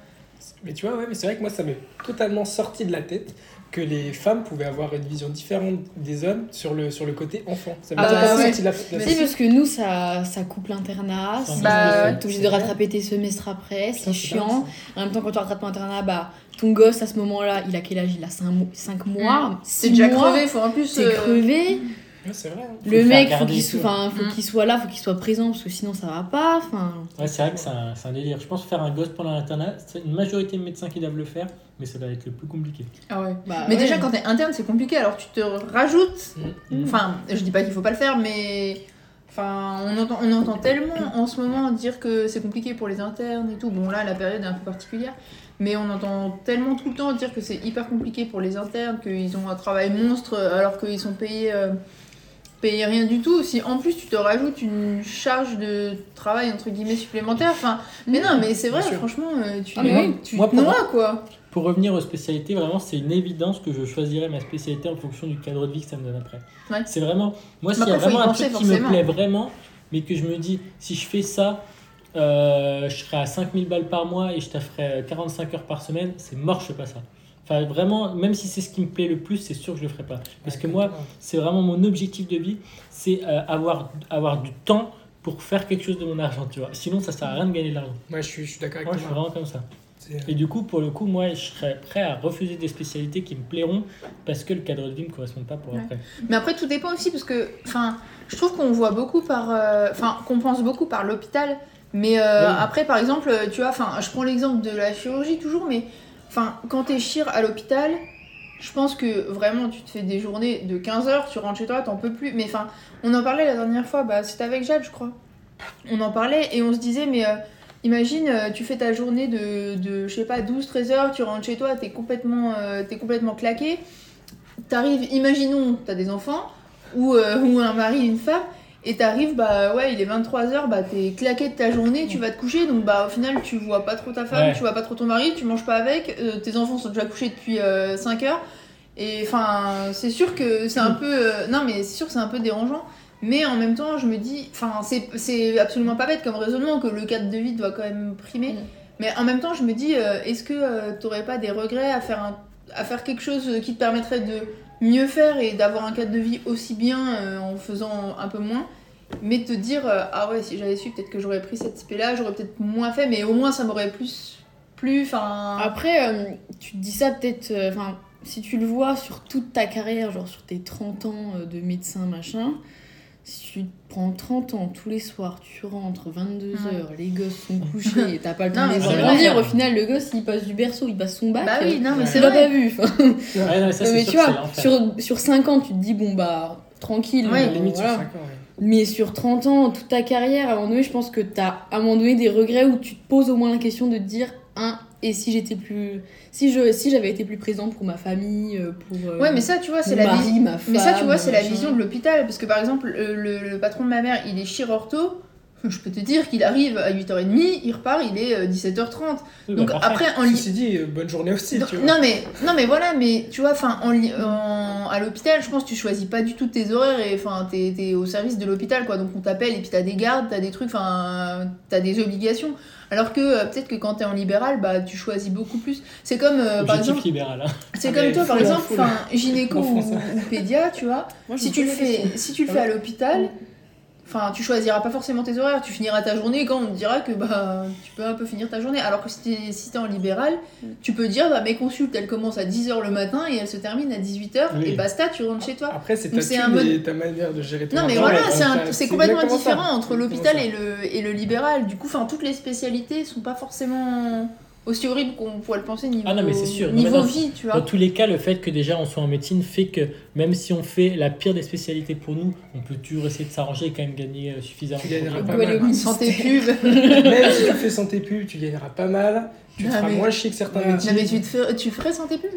Mais tu vois, ouais, mais c'est vrai que moi, ça m'est totalement sorti de la tête que les femmes pouvaient avoir une vision différente des hommes sur le, sur le côté enfant. Ça m'est Ah, totalement ouais. sorti de la, Mais Si, tête. parce que nous, ça, ça coupe l'internat, c'est- Bah, t'es obligé de rattraper tes semestres après, c'est c'est chiant. En même temps, quand tu rattrapes l'internat, bah, ton gosse à ce moment-là, il a quel âge? Il a 5, mois, c'est 6 déjà mois, crevé. Faut en plus. T'es euh, crevé. Ouais, c'est vrai. hein. Le mec, faut qu'il soit, faut Mm. qu'il soit là, faut qu'il soit présent, parce que sinon ça va pas. Enfin, Ouais, c'est vrai que c'est un, c'est un délire. Je pense que faire un gosse pendant l'internat, c'est une majorité de médecins qui doivent le faire, mais ça va être le plus compliqué. Ah ouais. bah, Mais ouais. déjà, quand t'es interne, c'est compliqué. Alors tu te rajoutes. Mm. Enfin, je dis pas qu'il faut pas le faire, mais. Enfin, on entend, on entend tellement en ce moment dire que c'est compliqué pour les internes et tout. Bon, là, la période est un peu particulière. Mais on entend tellement tout le temps dire que c'est hyper compliqué pour les internes, qu'ils ont un travail monstre alors qu'ils sont payés, euh, payés rien du tout. Si en plus tu te rajoutes une charge de travail entre guillemets supplémentaire, enfin. Mais non, mais c'est vrai, franchement, euh, tu, Ah, mais oui, tu moi, pour- noies quoi. Pour revenir aux spécialités, vraiment, c'est une évidence que je choisirais ma spécialité en fonction du cadre de vie que ça me donne après. Ouais. C'est vraiment. Moi, s'il y a vraiment un penser, truc qui me plaît vraiment, mais que je me dis, si je fais ça, euh, je serai à 5000 balles par mois et je tafferai 45 heures par semaine, c'est mort, je fais pas ça. Enfin, vraiment, même si c'est ce qui me plaît le plus, c'est sûr que je le ferai pas. Parce que moi, c'est vraiment mon objectif de vie, c'est euh, avoir, avoir du temps pour faire quelque chose de mon argent, tu vois. Sinon, ça sert à rien de gagner de l'argent. Ouais, je suis, je suis d'accord avec Moi, je suis toi. vraiment comme ça. C'est- Et du coup, pour le coup, moi, je serais prêt à refuser des spécialités qui me plairont parce que le cadre de vie ne me correspond pas pour Ouais. après. Mais après, tout dépend aussi parce que, enfin, je trouve qu'on voit beaucoup par, euh, enfin, qu'on pense beaucoup par l'hôpital. Mais euh, après, par exemple, tu vois, enfin, je prends l'exemple de la chirurgie toujours, mais, enfin, quand t'es chir à l'hôpital, je pense que vraiment, tu te fais des journées de 15 heures, tu rentres chez toi, t'en peux plus. Mais enfin, on en parlait la dernière fois, bah, c'était avec Jade, je crois. On en parlait et on se disait, mais euh, imagine, euh, tu fais ta journée de, de je sais pas, 12-13 heures, tu rentres chez toi, t'es complètement, euh, t'es complètement claqué. T'arrives, imaginons, t'as des enfants, ou, ou un mari, une femme, et t'arrives, bah ouais, il est 23h, bah t'es claqué de ta journée, tu vas te coucher, donc bah au final tu vois pas trop ta femme, Ouais. tu vois pas trop ton mari, tu manges pas avec, euh, tes enfants sont déjà couchés depuis 5 heures, et enfin, c'est sûr que c'est un peu. euh, non, mais c'est sûr que c'est un peu dérangeant. Mais en même temps, je me dis, enfin, c'est- c'est absolument pas bête comme raisonnement que le cadre de vie doit quand même primer. Mm. Mais en même temps, je me dis, euh, est-ce que euh, t'aurais pas des regrets à faire, un- à faire quelque chose qui te permettrait de mieux faire et d'avoir un cadre de vie aussi bien euh, en faisant un peu moins mais te dire, euh, ah ouais, si j'avais su, peut-être que j'aurais pris cette spé-là, j'aurais peut-être moins fait, mais au moins ça m'aurait plus plu. Enfin, Après, euh, tu te dis ça peut-être. Enfin, si tu le vois sur toute ta carrière, genre sur tes 30 ans de médecin, machin, si tu te prends 30 ans tous les soirs, tu rentres 22h, les gosses sont couchés et t'as pas le temps de les voir grandir, au final, le gosse il passe du berceau, il passe son bac. bah oui, non, mais c'est pas vu. enfin. Ouais, non, mais ça, Non, c'est mais sûr tu vois, sur, sur 5 ans, tu te dis, bon bah, tranquille. Ouais, euh, Limite voilà. sur 5 ans, ouais. Mais sur 30 ans, toute ta carrière, à un moment donné, je pense que t'as à un moment donné des regrets où tu te poses au moins la question de te dire, un, et si j'étais plus. Si je si j'avais été plus présente pour ma famille, euh, pour. euh, Ouais, mais ça, tu vois, c'est la mari, ma femme. Mais ça, tu vois, c'est la vision de l'hôpital. Parce que par exemple, le, le- le patron de ma mère, il est chirurto. Je peux te dire qu'il arrive à 8h30, il repart, il est euh, 17h30. Oui, bah, Donc parfait. après, en li- Ceci dit, euh, bonne journée aussi, Non, tu vois. non mais non mais voilà mais tu vois enfin en, en- à l'hôpital je pense que tu choisis pas du tout tes horaires et enfin t'es t'es au service de l'hôpital quoi donc on t'appelle et puis t'as des gardes t'as des trucs enfin t'as des obligations alors que euh, peut-être que quand t'es en libéral bah tu choisis beaucoup plus c'est comme euh, par exemple libéral. hein. c'est Ah, comme toi par exemple gynéco En ou, ou pédia tu vois Moi, je si tu le fais si tu le fais à l'hôpital Enfin, tu choisiras pas forcément tes horaires, tu finiras ta journée quand on te dira que bah tu peux un peu finir ta journée. Alors que si t'es si en libéral, tu peux dire bah mes consultes elles commencent à 10h le matin et elles se terminent à 18h Oui. et basta, tu rentres chez toi. Après, c'est ta un mode- ta manière de gérer ton Non mais voilà, c'est complètement ça. différent entre l'hôpital et le, et le libéral. Du coup, enfin toutes les spécialités sont pas forcément aussi horribles qu'on pourrait le penser niveau, Ah non, mais c'est sûr. Non, niveau mais dans- vie, tu Dans vois. tous les cas, le fait que déjà on soit en médecine fait que même si on fait la pire des spécialités pour nous, on peut toujours essayer de s'arranger et quand même gagner euh, suffisamment. Tu gagneras pas mal. Santé pub. Même si tu fais santé pub, tu gagneras pas mal. Tu te Non, feras mais- moins chier que certains Ouais. métiers. Non mais tu, te ferais, tu ferais santé pub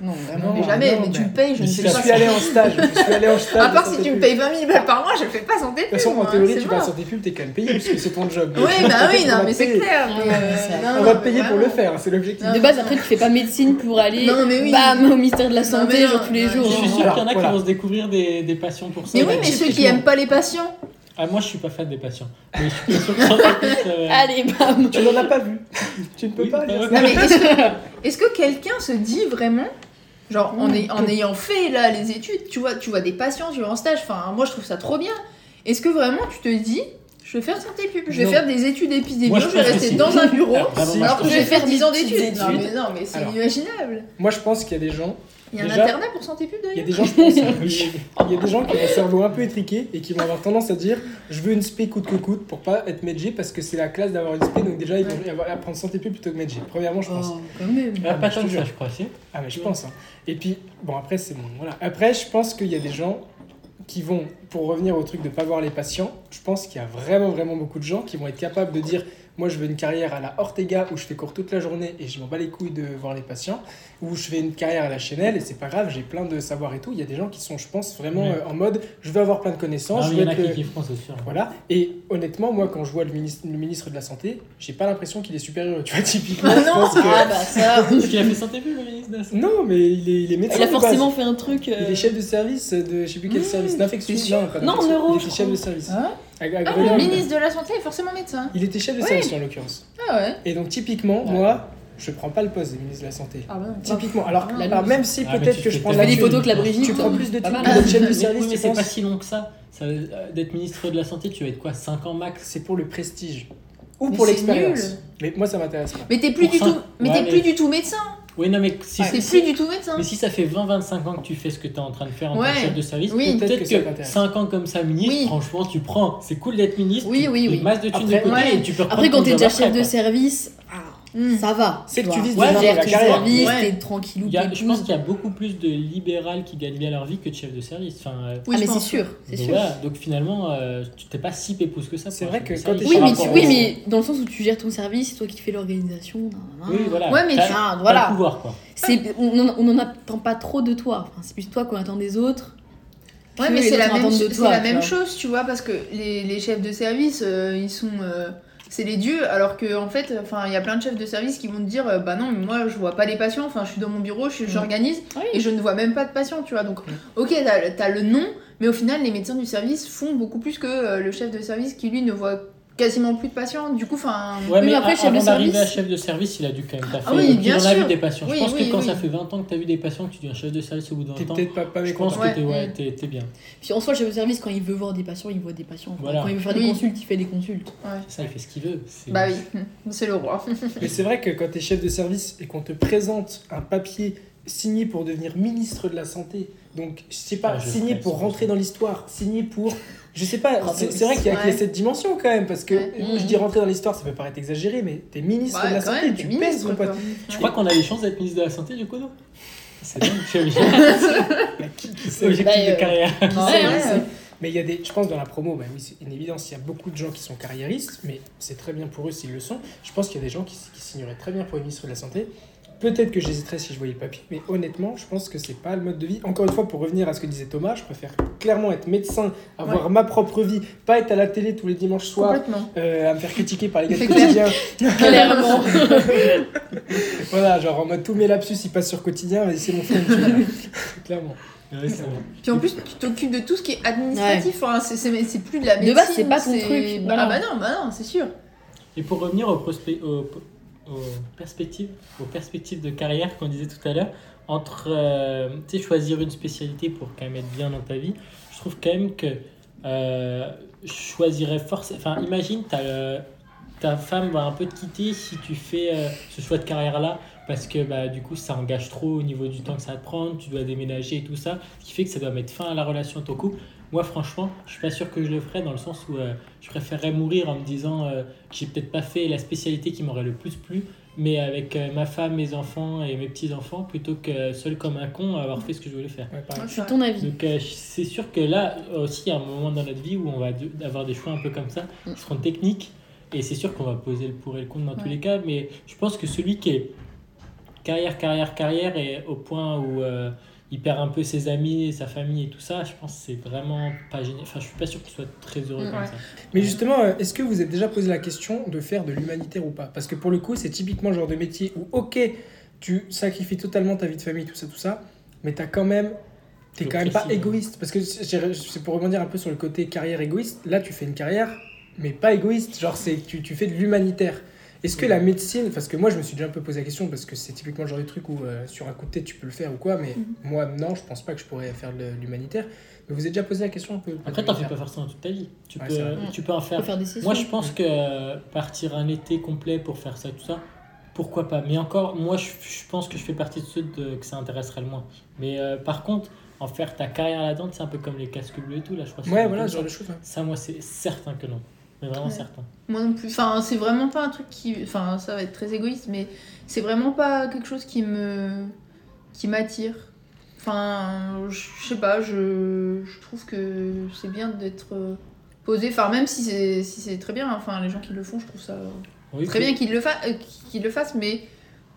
Non, vraiment. Non, Mais jamais, non, mais tu mais- le payes, je mais ne sais Je pas. suis allé en stage. Je suis allé en stage. À de part si tu me payes 20 000 balles par mois, je fais pas santé De pub. toute façon, en moi, théorie, tu vas santé pub, t'es quand même payé puisque c'est ton job. Oui, bah oui, On non, mais c'est clair. Ouais, euh, On va te payer pour le faire, c'est l'objectif. De base, après, tu fais pas médecine pour aller bam, au ministère de la Santé, genre tous les jours. Je suis hein. sûr qu'il y en a qui vont se découvrir des, des passions pour ça. Mais oui, mais ceux qui aiment pas les patients. Ah, moi je suis pas fan des patients. Mais je suis sûr que ça va plus, euh, Allez, bam Tu n'en as pas vu. Tu ne peux Oui, pas ouais. ça. Non, mais est-ce que, quelqu'un se dit vraiment, genre en, ay- en ayant fait là les études, tu vois, tu vois des patients, tu vas en stage, enfin moi je trouve ça trop bien. Est-ce que vraiment tu te dis, je vais faire santé pub, je vais Non. faire des études épidémiologiques, je je vais rester si. dans un bureau Alors, vraiment, moi, alors que je vais faire 10 ans d'études. Non mais études. non, mais c'est inimaginable. Moi, je pense qu'il y a des gens. Il y a un Déjà- internat pour santé pub Il y a d'ailleurs des gens, je pense, oui, il y a des gens qui ont le cerveau un peu étriqué et qui vont avoir tendance à dire je veux une spé coûte que coûte pour pas être medgé parce que c'est la classe d'avoir une spé donc déjà ils vont apprendre santé pub plutôt que medgé. Premièrement, je pense. Oh, quand même. Ah, pas tant que ça, je crois. si. Ah mais je pense. hein. Et puis bon après c'est bon voilà. Après je pense qu'il y a des gens qui vont pour revenir au truc de pas voir les patients. Je pense qu'il y a vraiment vraiment beaucoup de gens qui vont être capables de dire moi je veux une carrière à la Ortega où je fais cours toute la journée et je m'en bats les couilles de voir les patients ou je fais une carrière à la Chanel et c'est pas grave j'ai plein de savoir et tout. Il y a des gens qui sont je pense vraiment Ouais. euh, en mode je veux avoir plein de connaissances. Je il y veux en a être qui c'est sûr. Voilà. Et honnêtement, moi, quand je vois le ministre, le ministre de la Santé, j'ai pas l'impression qu'il est supérieur. Tu vois, typiquement, Ah je non. pense que... Ah bah ça. Parce qu'il a fait santé pub, le ministre de la Santé. Non, mais il est, il est médecin. Il a forcément fait un truc. euh, Il est chef de service de je sais plus quel Mmh, service d'infection. Non, Non, neuro, Il je était chef de service. Ah, À- à Ah, le ministre de la santé est forcément médecin. Il était chef de Oui. service en l'occurrence. Ah ouais. Et donc typiquement, Ouais. moi, je prends pas le poste de ministre de la santé. Ah bah non. Typiquement. Alors, alors loose. même si Ah, peut-être que je prends la thune, photos que la Brigitte. Tu prends plus de mal. que chef de Mais- service, mais c'est pas si long que ça. Ça, euh, D'être ministre de la Santé, tu vas être quoi 5 ans max? C'est pour le prestige. Ou Mais pour c'est l'expérience. nul. Mais moi, ça m'intéresse pas. Mais t'es plus Pour du ça. tout, mais Ouais, t'es mais- plus du tout médecin. Oui, non, mais si, si- plus du tout médecin. mais si ça fait 20-25 ans que tu fais ce que tu es en train de faire en tant Ouais. que chef de service, Oui. Peut-être peut-être que que, t'intéresse. 5 ans comme ça, ministre, Oui. franchement, tu prends. C'est cool d'être ministre. Oui, tu- oui, oui. Une masse de thunes Après- de côté Ouais. et tu peux Après, quand t'es job déjà après, chef de service, Hmm. ça va. C'est que tu vises Ouais, déjà gères la ton carrière. service, Ouais. t'es tranquillou. Il y a- je pense qu'il y a beaucoup plus de libérales qui gagnent bien leur vie que de chefs de service. Enfin, euh, Oui, ah, mais c'est sûr, c'est donc sûr. voilà. Donc finalement, euh, tu t'es pas si pépouse que ça. C'est vrai que quand Oui, mais, tu- oui, mais dans le sens où tu gères ton service, c'est toi qui fais l'organisation. Oui, voilà. Ouais, mais tu- t'as voilà. le pouvoir, quoi. On n'en- attend pas trop de toi. Enfin, c'est plus toi qu'on attend des autres. Ouais, mais c'est la même, toi, la même chose, tu vois, parce que les, les chefs de service, euh, ils sont. C'est les dieux, alors que en fait, enfin, il y a plein de chefs de service qui vont te dire, euh, bah non, mais moi, je vois pas les patients. Enfin, je suis dans mon bureau, je- j'organise Oui. et je ne vois même pas de patients, tu vois. Donc, ok, t'as, t'as le nom, Mais au final, les médecins du service font beaucoup plus que euh, le chef de service qui, lui, ne voit quasiment plus de patients. Du coup, enfin. Ouais, Oui, mais mais après, chef de avant d'arriver à service- chef de service, il a dû quand même taffer. Ah oui, Donc, bien il en a sûr. vu des patients. Oui, je pense oui, que quand oui. ça fait 20 ans que tu as vu des patients, que tu deviens chef de service au bout d'un T'es temps. peut-être pas, pas Je pense Ouais. que t'es ouais, t'es- t'es bien. Puis en soi, le chef de service, quand il veut voir des patients, il voit des patients. Voilà. Quand il veut faire Oui. des consultes, il fait des consultes. Ça, il fait ce qu'il veut. Bah oui, c'est le roi. Mais c'est vrai que quand tu es chef de service et qu'on te présente un papier signé pour devenir ministre de la Santé, donc je sais pas, Ah, je signé pour rentrer dans l'histoire, signé pour. Je sais pas, c'est vrai qu'il y a ouais. cette dimension quand même, parce que Ouais. moi, je dis rentrer dans l'histoire, ça peut paraître exagéré, mais t'es ministre Ouais, de la Santé, même, tu pèses mon pote. Tu crois qu'on a les chances d'être ministre de la Santé du coup, non C'est dingue, je suis Bah, qui- qui sait Objectif Bah, de carrière. Qui Ouais, sait, ouais. qui sait. Mais il y a des, je pense dans la promo, bah oui, c'est une évidence, il y a beaucoup de gens qui sont carriéristes, mais c'est très bien pour eux s'ils le sont. Je pense qu'il y a des gens qui, qui signeraient très bien pour le ministre de la Santé. Peut-être que j'hésiterais si je voyais le papier, mais honnêtement, je pense que c'est pas le mode de vie. Encore une fois, pour revenir à ce que disait Thomas, je préfère clairement être médecin, avoir ma propre vie, pas être à la télé tous les dimanches soirs, euh, à me faire critiquer par les gars de quotidien. Clairement. voilà, genre en mode tous mes lapsus ils passent sur quotidien, vas-y, c'est mon film, clairement. Ouais. Puis en plus, tu t'occupes de tout ce qui est administratif. C'est- c'est c'est plus de la De médecine. base, c'est pas ton truc, Bah, voilà. Ah bah non, bah non, c'est sûr. Et pour revenir aux, prospect- aux perspectives, aux perspectives de carrière qu'on disait tout à l'heure, entre euh, tu sais, choisir une spécialité pour quand même être bien dans ta vie, je trouve quand même que euh, je choisirais forcément. Enfin, imagine, t'as, euh, ta femme va un peu te quitter si tu fais ce choix de carrière-là, parce que bah, du coup, ça engage trop au niveau du temps que ça te prendre, tu dois déménager et tout ça, ce qui fait que ça doit mettre fin à la relation de ton couple. Moi, franchement, je suis pas sûr que je le ferais dans le sens où euh, je préférerais mourir en me disant euh, que j'ai peut-être pas fait la spécialité qui m'aurait le plus plu, mais avec euh, ma femme, mes enfants et mes petits-enfants, plutôt que seul comme un con avoir fait ce que je voulais faire. Ouais, ton avis. Donc euh, c'est sûr que là aussi, il y a un moment dans notre vie où on va avoir des choix un peu comme ça, qui seront techniques, et c'est sûr qu'on va poser le pour et le contre dans tous les cas, mais je pense que celui qui est carrière, carrière, carrière, et au point où euh, il perd un peu ses amis, sa famille et tout ça, je pense que c'est vraiment pas génial. Enfin, je suis pas sûr qu'il soit très heureux Mm, comme ça. Mais justement, euh, est-ce que vous avez déjà posé la question de faire de l'humanitaire ou pas? Parce que pour le coup, c'est typiquement le genre de métier où, ok, tu sacrifies totalement ta vie de famille, tout ça, tout ça, mais t'as quand même. T'es quand même pas égoïste. Parce que c'est c'est pour rebondir un peu sur le côté carrière égoïste. Là, tu fais une carrière, mais pas égoïste. Genre, c'est tu, tu fais de l'humanitaire. Est-ce que la médecine, parce que moi je me suis déjà un peu posé la question, parce que c'est typiquement le genre de truc où euh, sur un coup de tête tu peux le faire ou quoi, mais moi non, je pense pas que je pourrais faire de l'humanitaire. Mais vous avez déjà posé la question un peu Après, t'en fais pas forcément toute ta vie. Tu, Ouais, peux, tu peux en faire faire des. Moi, je pense que euh, partir un été complet pour faire ça, tout ça, pourquoi pas. Mais encore, moi, je, je pense que je fais partie de ceux de- que ça intéresserait le moins. Mais euh, par contre, en faire ta carrière là-dedans, c'est un peu comme les casques bleus et tout, là, je crois. que c'est Ouais, voilà, ce genre ça. de choses. Ça, moi, c'est certain que non. Mais vraiment Ouais. certain. Moi non plus. Enfin, c'est vraiment pas un truc qui. Enfin, ça va être très égoïste, mais c'est vraiment pas quelque chose qui me. qui m'attire. Enfin, je sais pas, je, je trouve que c'est bien d'être euh, posé. Enfin, même si c'est si c'est très bien, enfin, les gens qui le font, je trouve ça Oui, très puis- bien qu'ils le, fa- euh, qu'ils le fassent, mais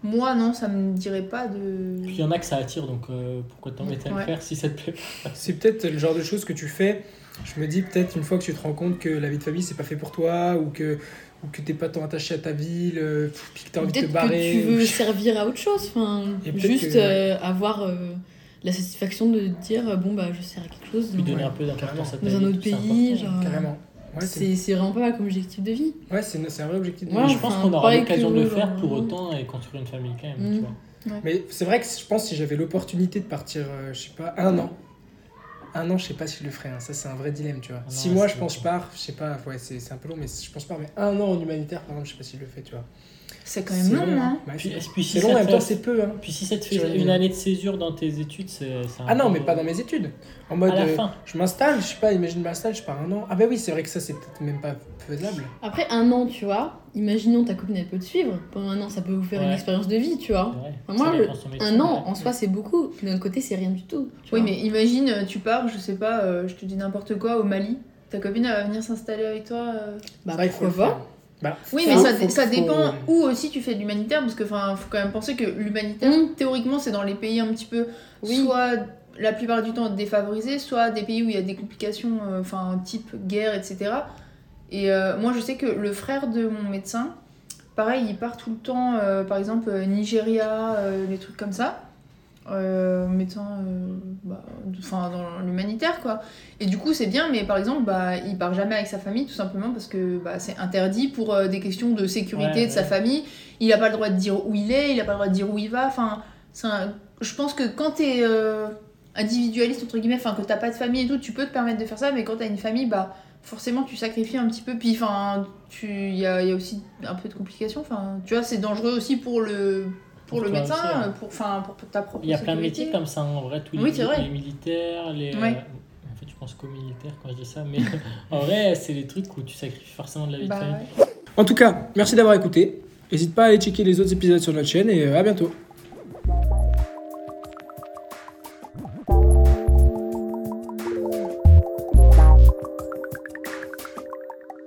moi, non, ça me dirait pas de. Puis il y en a que ça attire, donc euh, pourquoi t'embêter à le faire si ça te plaît C'est peut-être le genre de choses que tu fais. Je me dis peut-être une fois que tu te rends compte que la vie de famille c'est pas fait pour toi ou que ou que t'es pas tant attaché à ta ville, euh, puis que t'as envie de te Peut-être barrer. que tu ou- veux servir à autre chose. Enfin, juste que- euh, avoir euh, la satisfaction de dire euh, bon, bah, je sers à quelque chose. Dans- donner un peu d'importance à ta Dans un autre pays, genre. Carrément. Ouais, c'est vraiment pas mal comme objectif de vie. ouais, c'est c'est un vrai objectif. de Ouais, vie. Je pense Enfin, qu'on aura l'occasion de le faire pour autant et construire une famille quand même, Mm. tu vois. Mais c'est vrai que je pense que si j'avais l'opportunité de partir, euh, je sais pas, un an. Un an, je sais pas si je le ferais. hein. Ça, c'est un vrai dilemme, tu vois. Un an, Six mois, je pense, long. pars. Je sais pas, ouais, c'est c'est un peu long, mais je pense pas. Mais un an en humanitaire, par exemple, je sais pas si je le fais, tu vois. C'est quand même long, hein. Ouais, Puis, si c'est ça long, en te même fait- temps, c'est peu. Hein. Puis si ça te fait une année de césure dans tes études, c'est Ah non, peu- mais pas dans mes études. En mode, à la euh, fin. je m'installe, je sais pas, imagine, je m'installe, je pars un an. Ah bah oui, c'est vrai que ça, c'est peut-être même pas faisable. Après un an, tu vois, imaginons ta copine elle peut te suivre. Pendant un an, ça peut vous faire une expérience de vie, tu vois. Enfin, moi, le- métier, Un an en soi, c'est beaucoup. De l'autre côté, c'est rien du tout. tu Oui, vois. mais imagine, euh, tu pars, je sais pas, euh, je te dis n'importe quoi, au Mali. Ta copine, elle va venir s'installer avec toi. euh. Bah, pourquoi pas. Bah, Oui, mais ça, faut- ça faut- dépend où aussi tu fais de l'humanitaire, parce que enfin, faut quand même penser que l'humanitaire, Mm. théoriquement, c'est dans les pays un petit peu, Oui. soit la plupart du temps défavorisés, soit des pays où il y a des complications, euh, enfin type guerre, etc. Et euh, moi, je sais que le frère de mon médecin, pareil, il part tout le temps, euh, par exemple, euh, Nigeria, euh, des trucs comme ça. médecin bah, enfin, dans l'humanitaire quoi. Et du coup c'est bien mais par exemple bah, il part jamais avec sa famille tout simplement parce que bah, c'est interdit pour des questions de sécurité Ouais, de sa famille. Il a pas le droit de dire où il est, il a pas le droit de dire où il va. Enfin, un- je pense que quand t'es individualiste entre guillemets, enfin que t'as pas de famille et tout, tu peux te permettre de faire ça mais quand t'as une famille bah forcément tu sacrifies un petit peu puis enfin tu il y y a aussi un peu de complications enfin tu vois c'est dangereux aussi pour le pour, Pour le médecin aussi, hein. pour enfin pour ta propre Il y a plein de sécurité. métiers comme ça, en vrai, tous les, Oui, c'est vrai. les militaires, les... Ouais. euh, En fait, je pense qu'aux militaires quand je dis ça, mais en vrai, c'est des trucs où tu sacrifies forcément de la vie de Bah, famille. ouais. En tout cas, merci d'avoir écouté. N'hésite pas à aller checker les autres épisodes sur notre chaîne et euh, à bientôt.